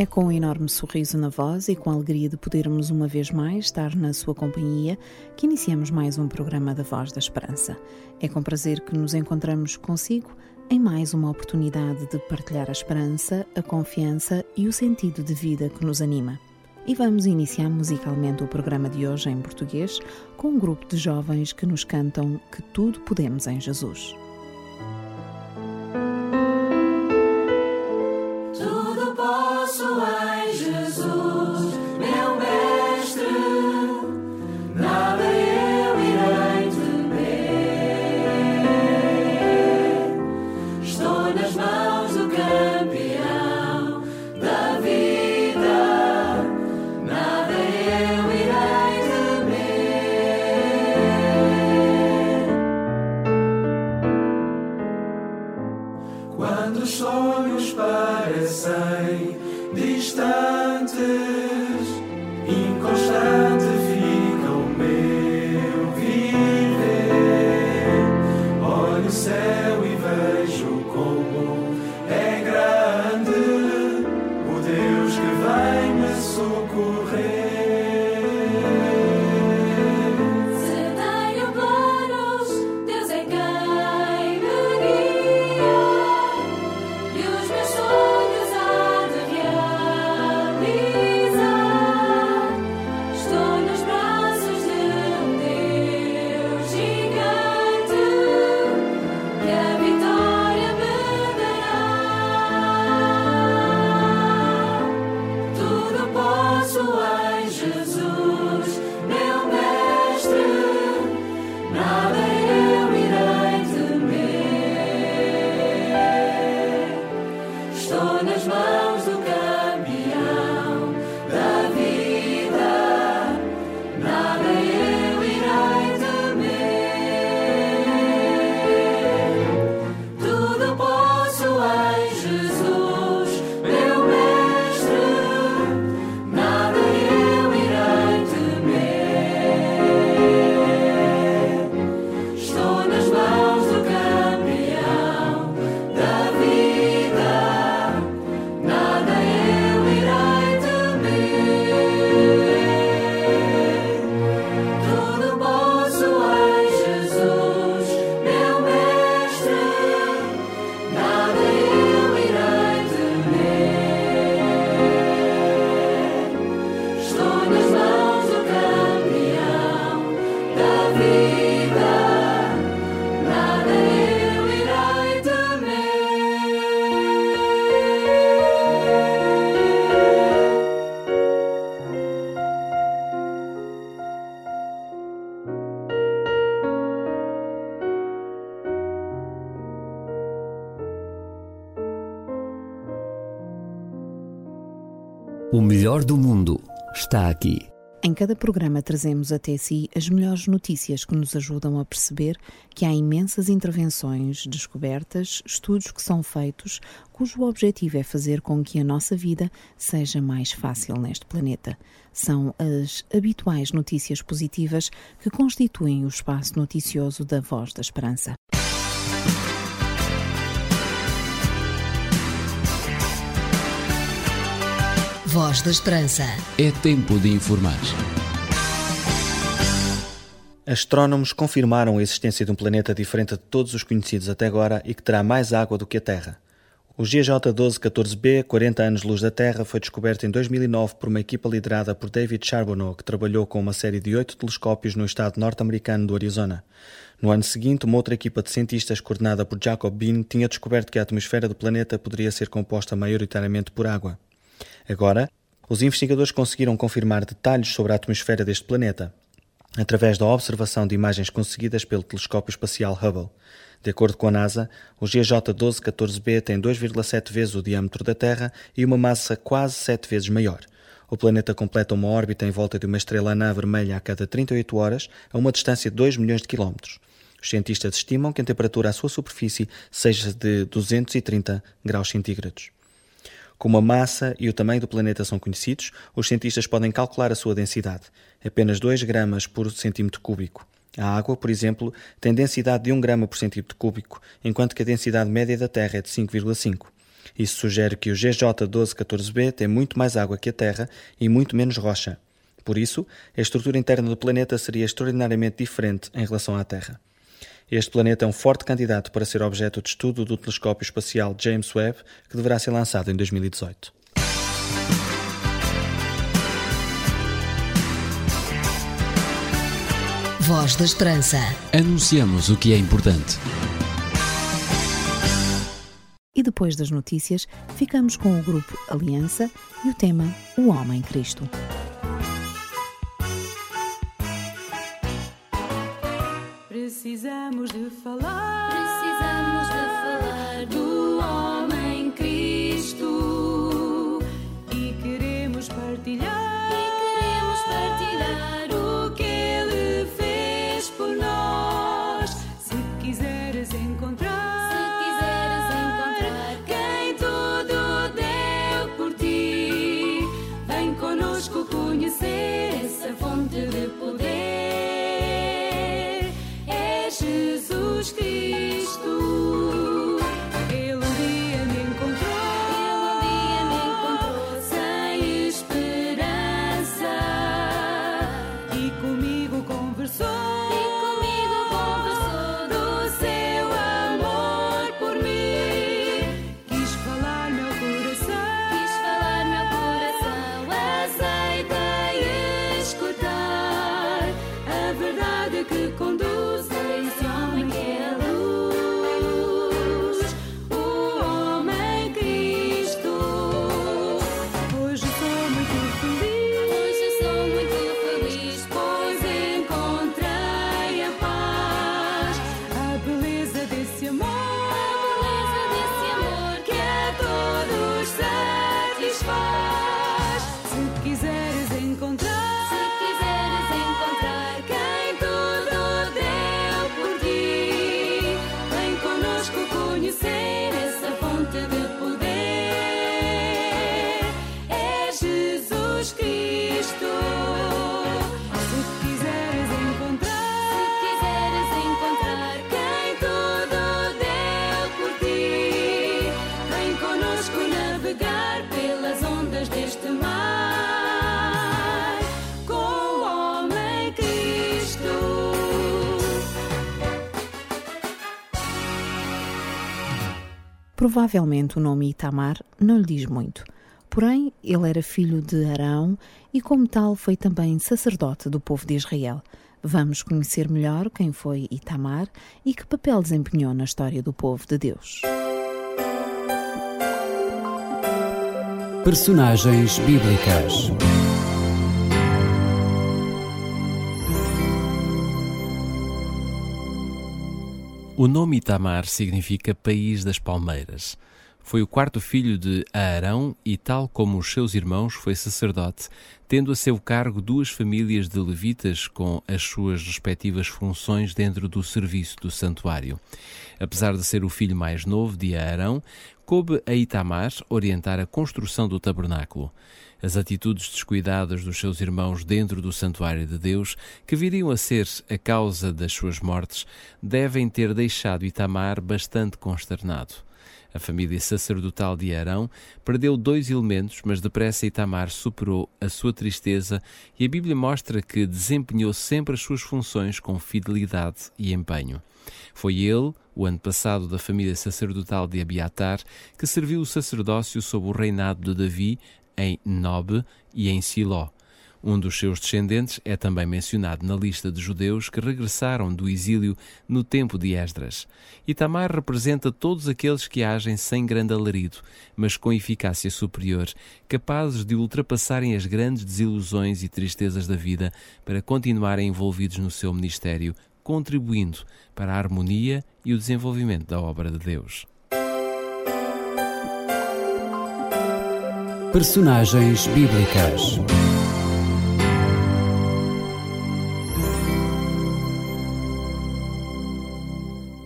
É com um enorme sorriso na voz e com a alegria de podermos uma vez mais estar na sua companhia que iniciamos mais um programa da Voz da Esperança. É com prazer que nos encontramos consigo em mais uma oportunidade de partilhar a esperança, a confiança e o sentido de vida que nos anima. E vamos iniciar musicalmente o programa de hoje em português com um grupo de jovens que nos cantam que tudo podemos em Jesus. Melhor do mundo está aqui. Em cada programa trazemos até si as melhores notícias que nos ajudam a perceber que há imensas intervenções, descobertas, estudos que são feitos, cujo objetivo é fazer com que a nossa vida seja mais fácil neste planeta. São as habituais notícias positivas que constituem o espaço noticioso da Voz da Esperança. Voz da Esperança. É tempo de informar. Astrónomos confirmaram a existência de um planeta diferente de todos os conhecidos até agora e que terá mais água do que a Terra. O GJ1214b, 40 anos-luz da Terra, foi descoberto em 2009 por uma equipa liderada por David Charbonneau, que trabalhou com uma série de oito telescópios no estado norte-americano do Arizona. No ano seguinte, uma outra equipa de cientistas, coordenada por Jacob Bean, tinha descoberto que a atmosfera do planeta poderia ser composta maioritariamente por água. Agora, os investigadores conseguiram confirmar detalhes sobre a atmosfera deste planeta, através da observação de imagens conseguidas pelo telescópio espacial Hubble. De acordo com a NASA, o GJ1214b tem 2,7 vezes o diâmetro da Terra e uma massa quase 7 vezes maior. O planeta completa uma órbita em volta de uma estrela anã vermelha a cada 38 horas, a uma distância de 2 milhões de quilómetros. Os cientistas estimam que a temperatura à sua superfície seja de 230 graus centígrados. Como a massa e o tamanho do planeta são conhecidos, os cientistas podem calcular a sua densidade, apenas 2 gramas por centímetro cúbico. A água, por exemplo, tem densidade de 1 grama por centímetro cúbico, enquanto que a densidade média da Terra é de 5,5. Isso sugere que o GJ1214b tem muito mais água que a Terra e muito menos rocha. Por isso, a estrutura interna do planeta seria extraordinariamente diferente em relação à Terra. Este planeta é um forte candidato para ser objeto de estudo do telescópio espacial James Webb, que deverá ser lançado em 2018. Voz da Esperança. Anunciamos o que é importante. E depois das notícias, ficamos com o grupo Aliança e o tema O Homem Cristo. Precisamos de falar. Precisamos Provavelmente o nome Itamar não lhe diz muito. Porém, ele era filho de Arão e, como tal, foi também sacerdote do povo de Israel. Vamos conhecer melhor quem foi Itamar e que papel desempenhou na história do povo de Deus. Personagens bíblicas. O nome Itamar significa País das Palmeiras. Foi o quarto filho de Arão e, tal como os seus irmãos, foi sacerdote, tendo a seu cargo duas famílias de levitas com as suas respectivas funções dentro do serviço do santuário. Apesar de ser o filho mais novo de Arão, coube a Itamar orientar a construção do tabernáculo. As atitudes descuidadas dos seus irmãos dentro do santuário de Deus, que viriam a ser a causa das suas mortes, devem ter deixado Itamar bastante consternado. A família sacerdotal de Arão perdeu dois elementos, mas depressa Itamar superou a sua tristeza e a Bíblia mostra que desempenhou sempre as suas funções com fidelidade e empenho. Foi ele, o ano passado da família sacerdotal de Abiatar, que serviu o sacerdócio sob o reinado de Davi em Nob e em Siló. Um dos seus descendentes é também mencionado na lista de judeus que regressaram do exílio no tempo de Esdras. Itamar representa todos aqueles que agem sem grande alarido, mas com eficácia superior, capazes de ultrapassarem as grandes desilusões e tristezas da vida para continuarem envolvidos no seu ministério, contribuindo para a harmonia e o desenvolvimento da obra de Deus. Personagens bíblicas.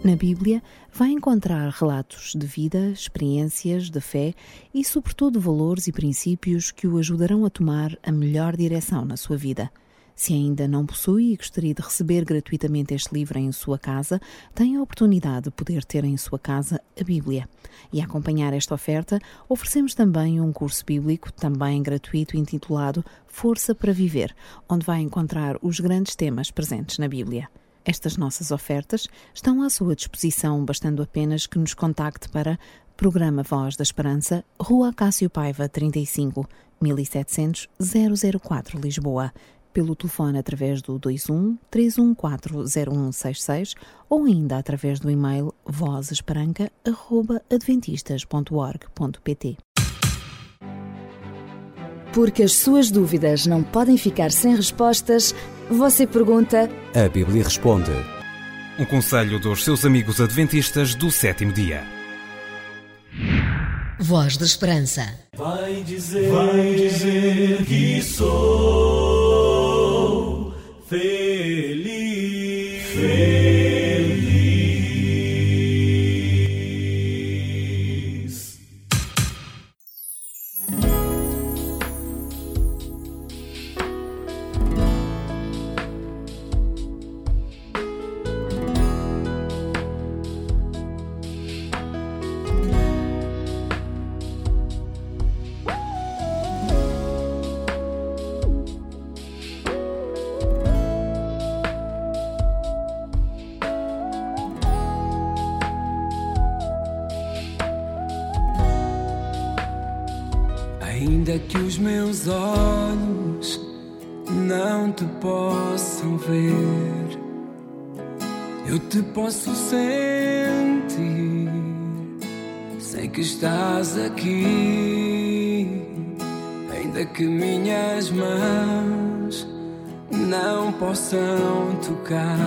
Na Bíblia, vai encontrar relatos de vida, experiências de fé e, sobretudo, valores e princípios que o ajudarão a tomar a melhor direção na sua vida. Se ainda não possui e gostaria de receber gratuitamente este livro em sua casa, tem a oportunidade de poder ter em sua casa a Bíblia. E a acompanhar esta oferta, oferecemos também um curso bíblico, também gratuito, intitulado Força para Viver, onde vai encontrar os grandes temas presentes na Bíblia. Estas nossas ofertas estão à sua disposição, bastando apenas que nos contacte para Programa Voz da Esperança, Rua Cássio Paiva, 35, 1700 004, Lisboa. Pelo telefone através do 21 3140166 ou ainda através do e-mail vozesperanca.adventistas.org.pt. Porque as suas dúvidas não podem ficar sem respostas, você pergunta A Bíblia responde. Um conselho dos seus amigos adventistas do sétimo dia. Voz da Esperança. Vai dizer, vai dizer que sou feliz, feliz. Mãos não possam tocar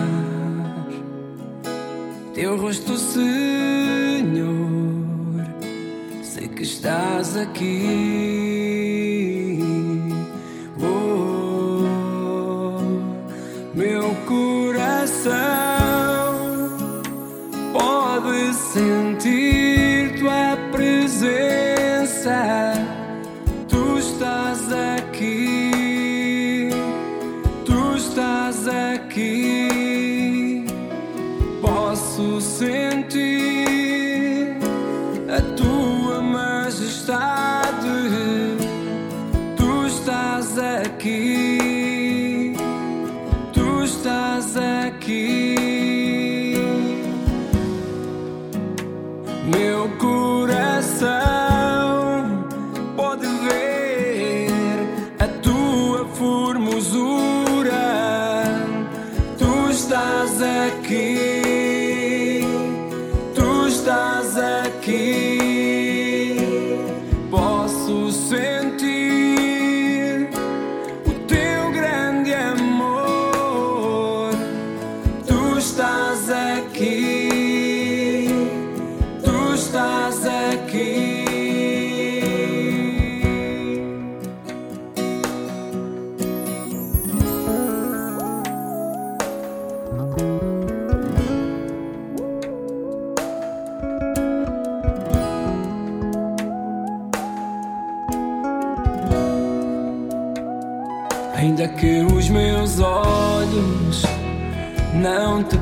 teu rosto, Senhor sei que estás aqui. Oh, meu coração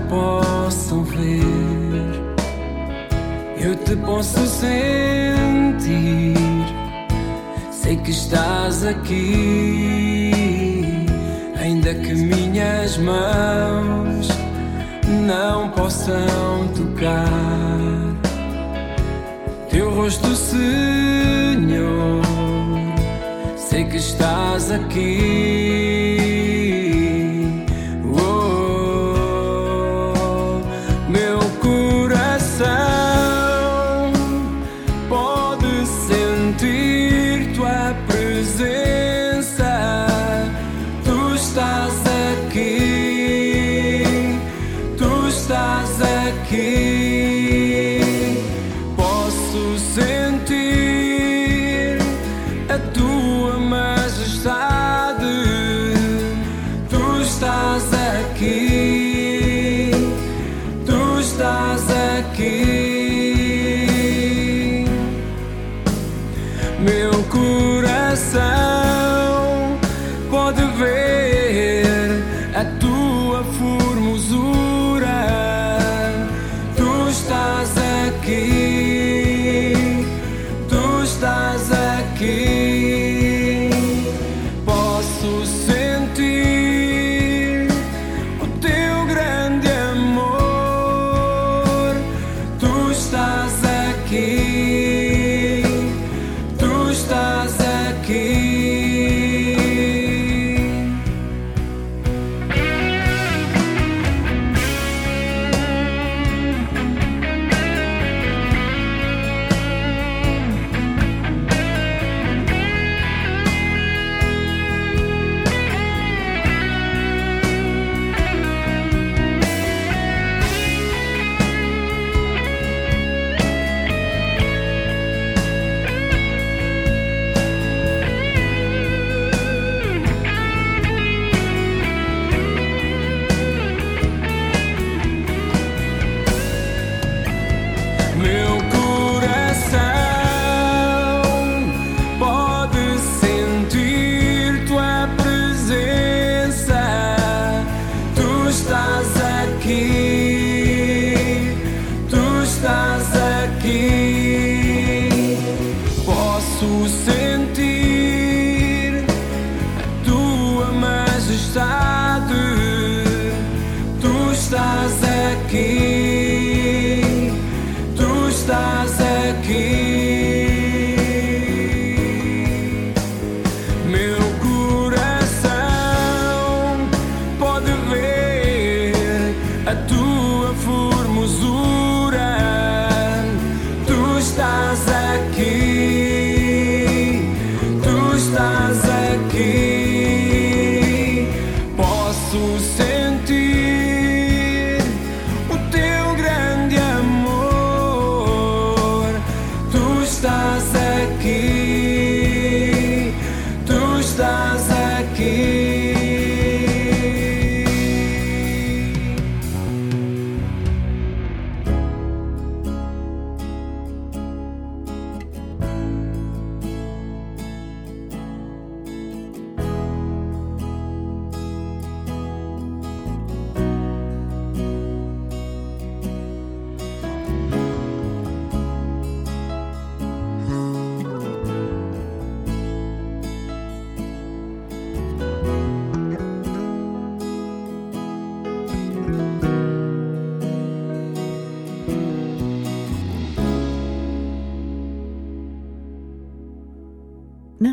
possam ver, eu te posso sentir. Sei que estás aqui, ainda que minhas mãos não possam tocar teu rosto, Senhor. Sei que estás aqui.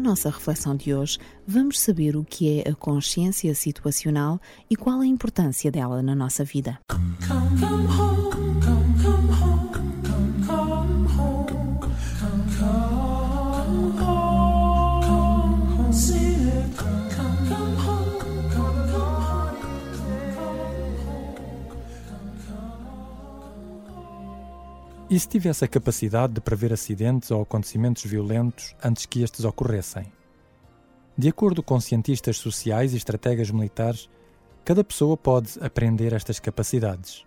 Nossa reflexão de hoje, vamos saber o que é a consciência situacional e qual a importância dela na nossa vida. E se tivesse a capacidade de prever acidentes ou acontecimentos violentos antes que estes ocorressem? De acordo com cientistas sociais e estrategas militares, cada pessoa pode aprender estas capacidades.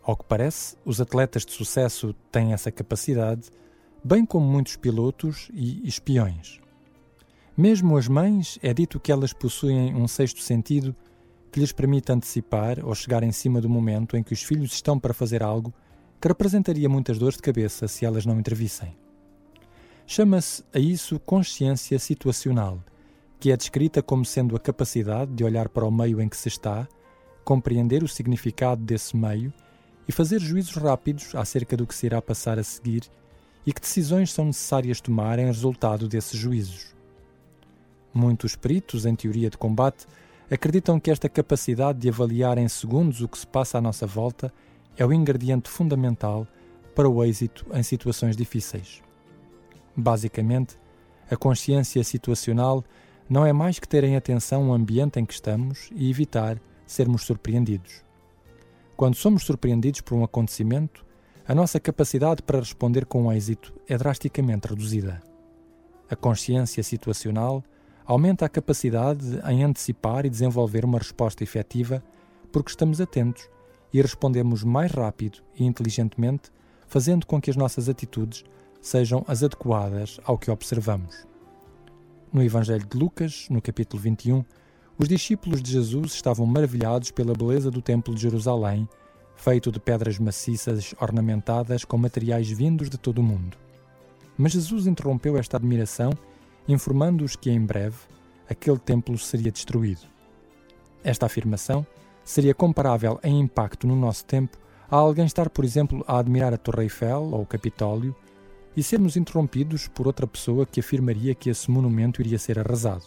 Ao que parece, os atletas de sucesso têm essa capacidade, bem como muitos pilotos e espiões. Mesmo as mães, é dito que elas possuem um sexto sentido que lhes permite antecipar ou chegar em cima do momento em que os filhos estão para fazer algo que representaria muitas dores de cabeça se elas não intervissem. Chama-se a isso consciência situacional, que é descrita como sendo a capacidade de olhar para o meio em que se está, compreender o significado desse meio e fazer juízos rápidos acerca do que se irá passar a seguir e que decisões são necessárias tomar em resultado desses juízos. Muitos peritos em teoria de combate acreditam que esta capacidade de avaliar em segundos o que se passa à nossa volta é o ingrediente fundamental para o êxito em situações difíceis. Basicamente, a consciência situacional não é mais que ter em atenção o ambiente em que estamos e evitar sermos surpreendidos. Quando somos surpreendidos por um acontecimento, a nossa capacidade para responder com êxito é drasticamente reduzida. A consciência situacional aumenta a capacidade em antecipar e desenvolver uma resposta efetiva porque estamos atentos e respondemos mais rápido e inteligentemente, fazendo com que as nossas atitudes sejam as adequadas ao que observamos. No Evangelho de Lucas, no capítulo 21, os discípulos de Jesus estavam maravilhados pela beleza do Templo de Jerusalém, feito de pedras maciças ornamentadas com materiais vindos de todo o mundo. Mas Jesus interrompeu esta admiração, informando-os que em breve aquele templo seria destruído. Esta afirmação seria comparável em impacto no nosso tempo a alguém estar, por exemplo, a admirar a Torre Eiffel ou o Capitólio e sermos interrompidos por outra pessoa que afirmaria que esse monumento iria ser arrasado.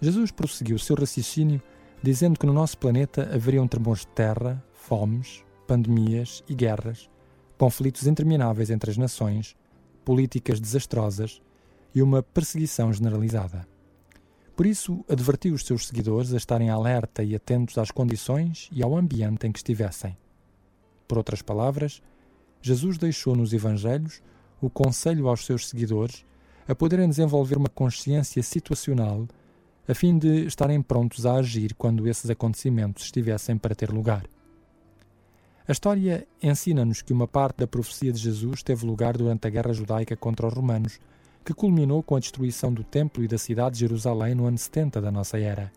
Jesus prosseguiu seu raciocínio dizendo que no nosso planeta haveriam tremores de terra, fomes, pandemias e guerras, conflitos intermináveis entre as nações, políticas desastrosas e uma perseguição generalizada. Por isso, advertiu os seus seguidores a estarem alerta e atentos às condições e ao ambiente em que estivessem. Por outras palavras, Jesus deixou nos Evangelhos o conselho aos seus seguidores a poderem desenvolver uma consciência situacional a fim de estarem prontos a agir quando esses acontecimentos estivessem para ter lugar. A história ensina-nos que uma parte da profecia de Jesus teve lugar durante a guerra judaica contra os romanos, que culminou com a destruição do templo e da cidade de Jerusalém no ano 70 da nossa era.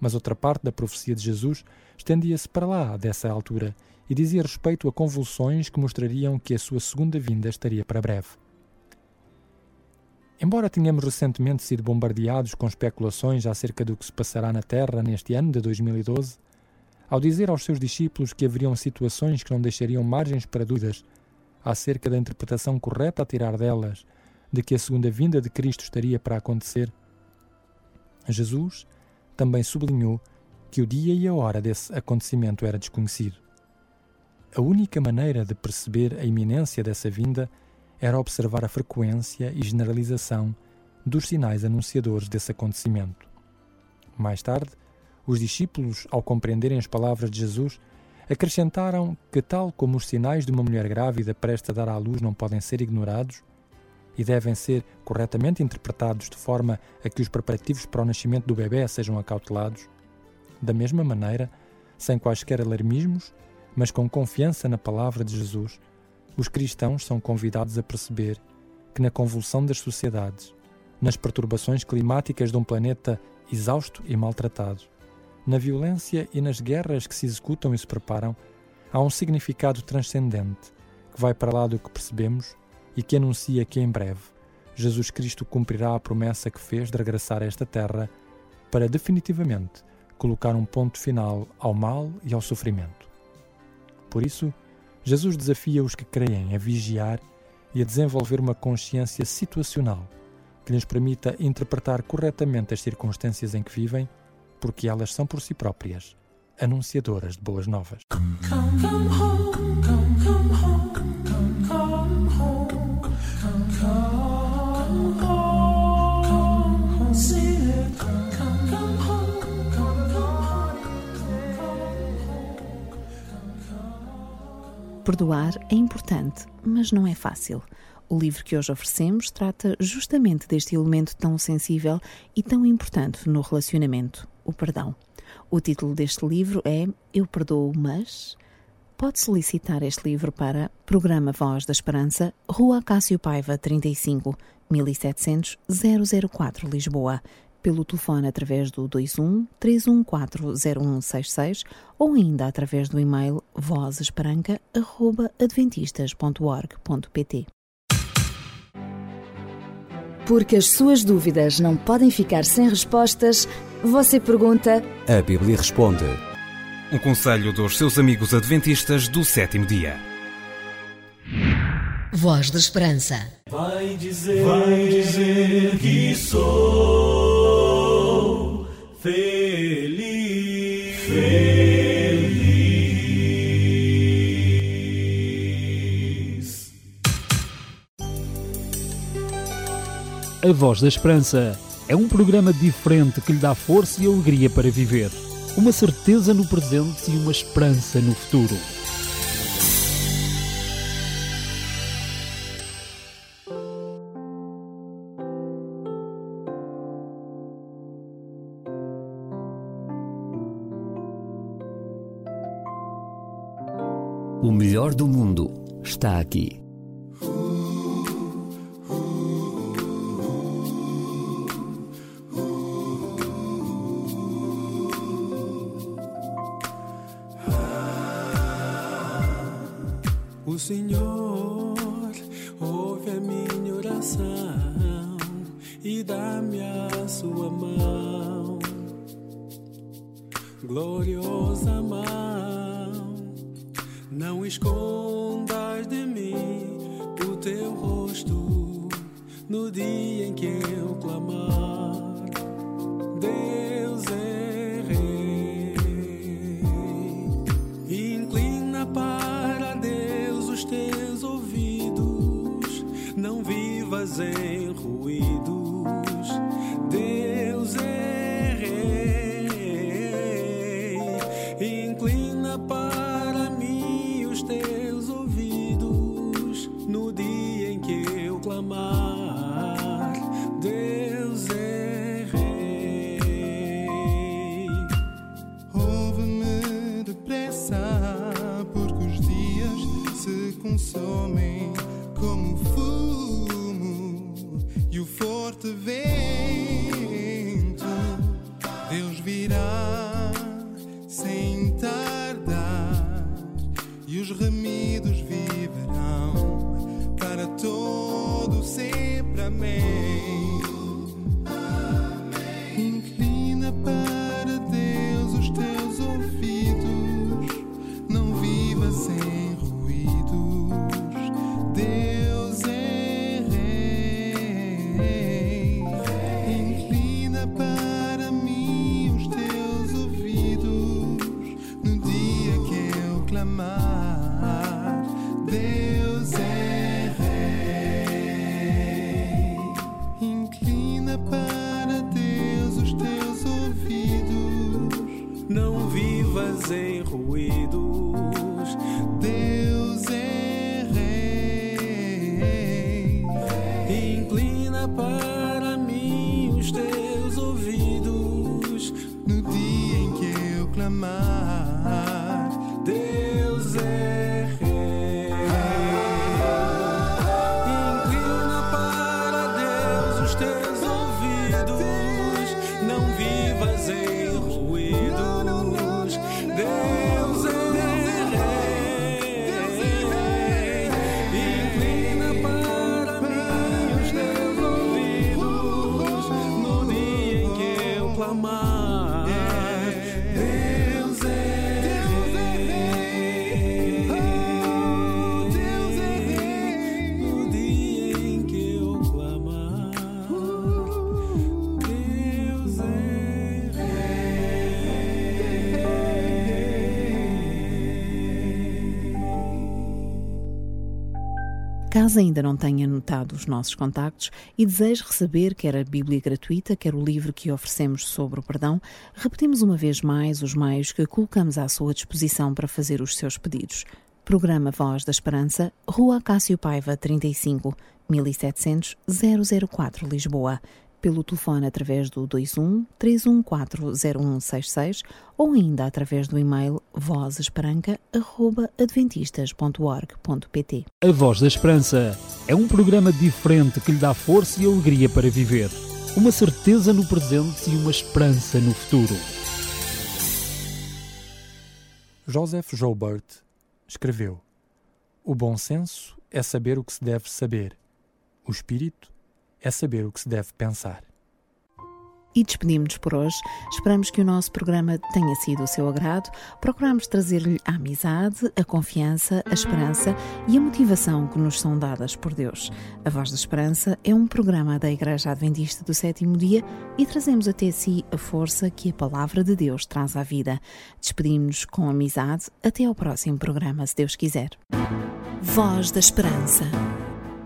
Mas outra parte da profecia de Jesus estendia-se para lá dessa altura e dizia respeito a convulsões que mostrariam que a sua segunda vinda estaria para breve. Embora tenhamos recentemente sido bombardeados com especulações acerca do que se passará na Terra neste ano de 2012, ao dizer aos seus discípulos que haveriam situações que não deixariam margens para dúvidas acerca da interpretação correta a tirar delas de que a segunda vinda de Cristo estaria para acontecer, Jesus também sublinhou que o dia e a hora desse acontecimento era desconhecido. A única maneira de perceber a iminência dessa vinda era observar a frequência e generalização dos sinais anunciadores desse acontecimento. Mais tarde, os discípulos, ao compreenderem as palavras de Jesus, acrescentaram que, tal como os sinais de uma mulher grávida prestes a dar à luz não podem ser ignorados e devem ser corretamente interpretados de forma a que os preparativos para o nascimento do bebê sejam acautelados, da mesma maneira, sem quaisquer alarmismos, mas com confiança na palavra de Jesus, os cristãos são convidados a perceber que na convulsão das sociedades, nas perturbações climáticas de um planeta exausto e maltratado, na violência e nas guerras que se executam e se preparam, há um significado transcendente que vai para lá do que percebemos e que anuncia que em breve Jesus Cristo cumprirá a promessa que fez de regressar a esta terra para definitivamente colocar um ponto final ao mal e ao sofrimento. Por isso, Jesus desafia os que creem a vigiar e a desenvolver uma consciência situacional que lhes permita interpretar corretamente as circunstâncias em que vivem, porque elas são por si próprias anunciadoras de boas novas. Perdoar é importante, mas não é fácil. O livro que hoje oferecemos trata justamente deste elemento tão sensível e tão importante no relacionamento, o perdão. O título deste livro é Eu Perdoo, mas. Pode solicitar este livro para Programa Voz da Esperança, Rua Cássio Paiva, 35, 1700 004, Lisboa, pelo telefone através do 21 3140166 ou ainda através do e-mail vozesperanca.adventistas.org.pt. Porque as suas dúvidas não podem ficar sem respostas, você pergunta. A Bíblia responde. Um conselho dos seus amigos adventistas do sétimo dia. Voz da Esperança. Vai dizer, vai dizer que sou A Voz da Esperança é um programa diferente que lhe dá força e alegria para viver, uma certeza no presente e uma esperança no futuro. O melhor do mundo está aqui. Senhor ouve a minha oração e dá-me a sua mão, gloriosa mão. Não escondas de mim o teu rosto no dia em que eu clamar. Deus é em ruídos. Deus é rei. Inclina para mim os teus ouvidos, no dia em que eu clamar. Deus é rei. Ouve-me depressa, porque os dias se consomem vivas em ruídos. Caso ainda não tenha anotado os nossos contactos e deseje receber quer a Bíblia gratuita, quer o livro que oferecemos sobre o perdão, repetimos uma vez mais os meios que colocamos à sua disposição para fazer os seus pedidos. Programa Voz da Esperança, Rua Cássio Paiva, 35, 1700 004, Lisboa. Pelo telefone através do 21 314 0166 ou ainda através do e-mail vozesperanca.adventistas.org.pt. A Voz da Esperança é um programa diferente que lhe dá força e alegria para viver. Uma certeza no presente e uma esperança no futuro. Joseph Joubert escreveu: O bom senso é saber o que se deve saber. O espírito é saber o que se deve pensar. E despedimos-nos por hoje. Esperamos que o nosso programa tenha sido do seu agrado. Procuramos trazer-lhe a amizade, a confiança, a esperança e a motivação que nos são dadas por Deus. A Voz da Esperança é um programa da Igreja Adventista do Sétimo Dia e trazemos até si a força que a Palavra de Deus traz à vida. Despedimos-nos com amizade. Até ao próximo programa, se Deus quiser. Voz da Esperança.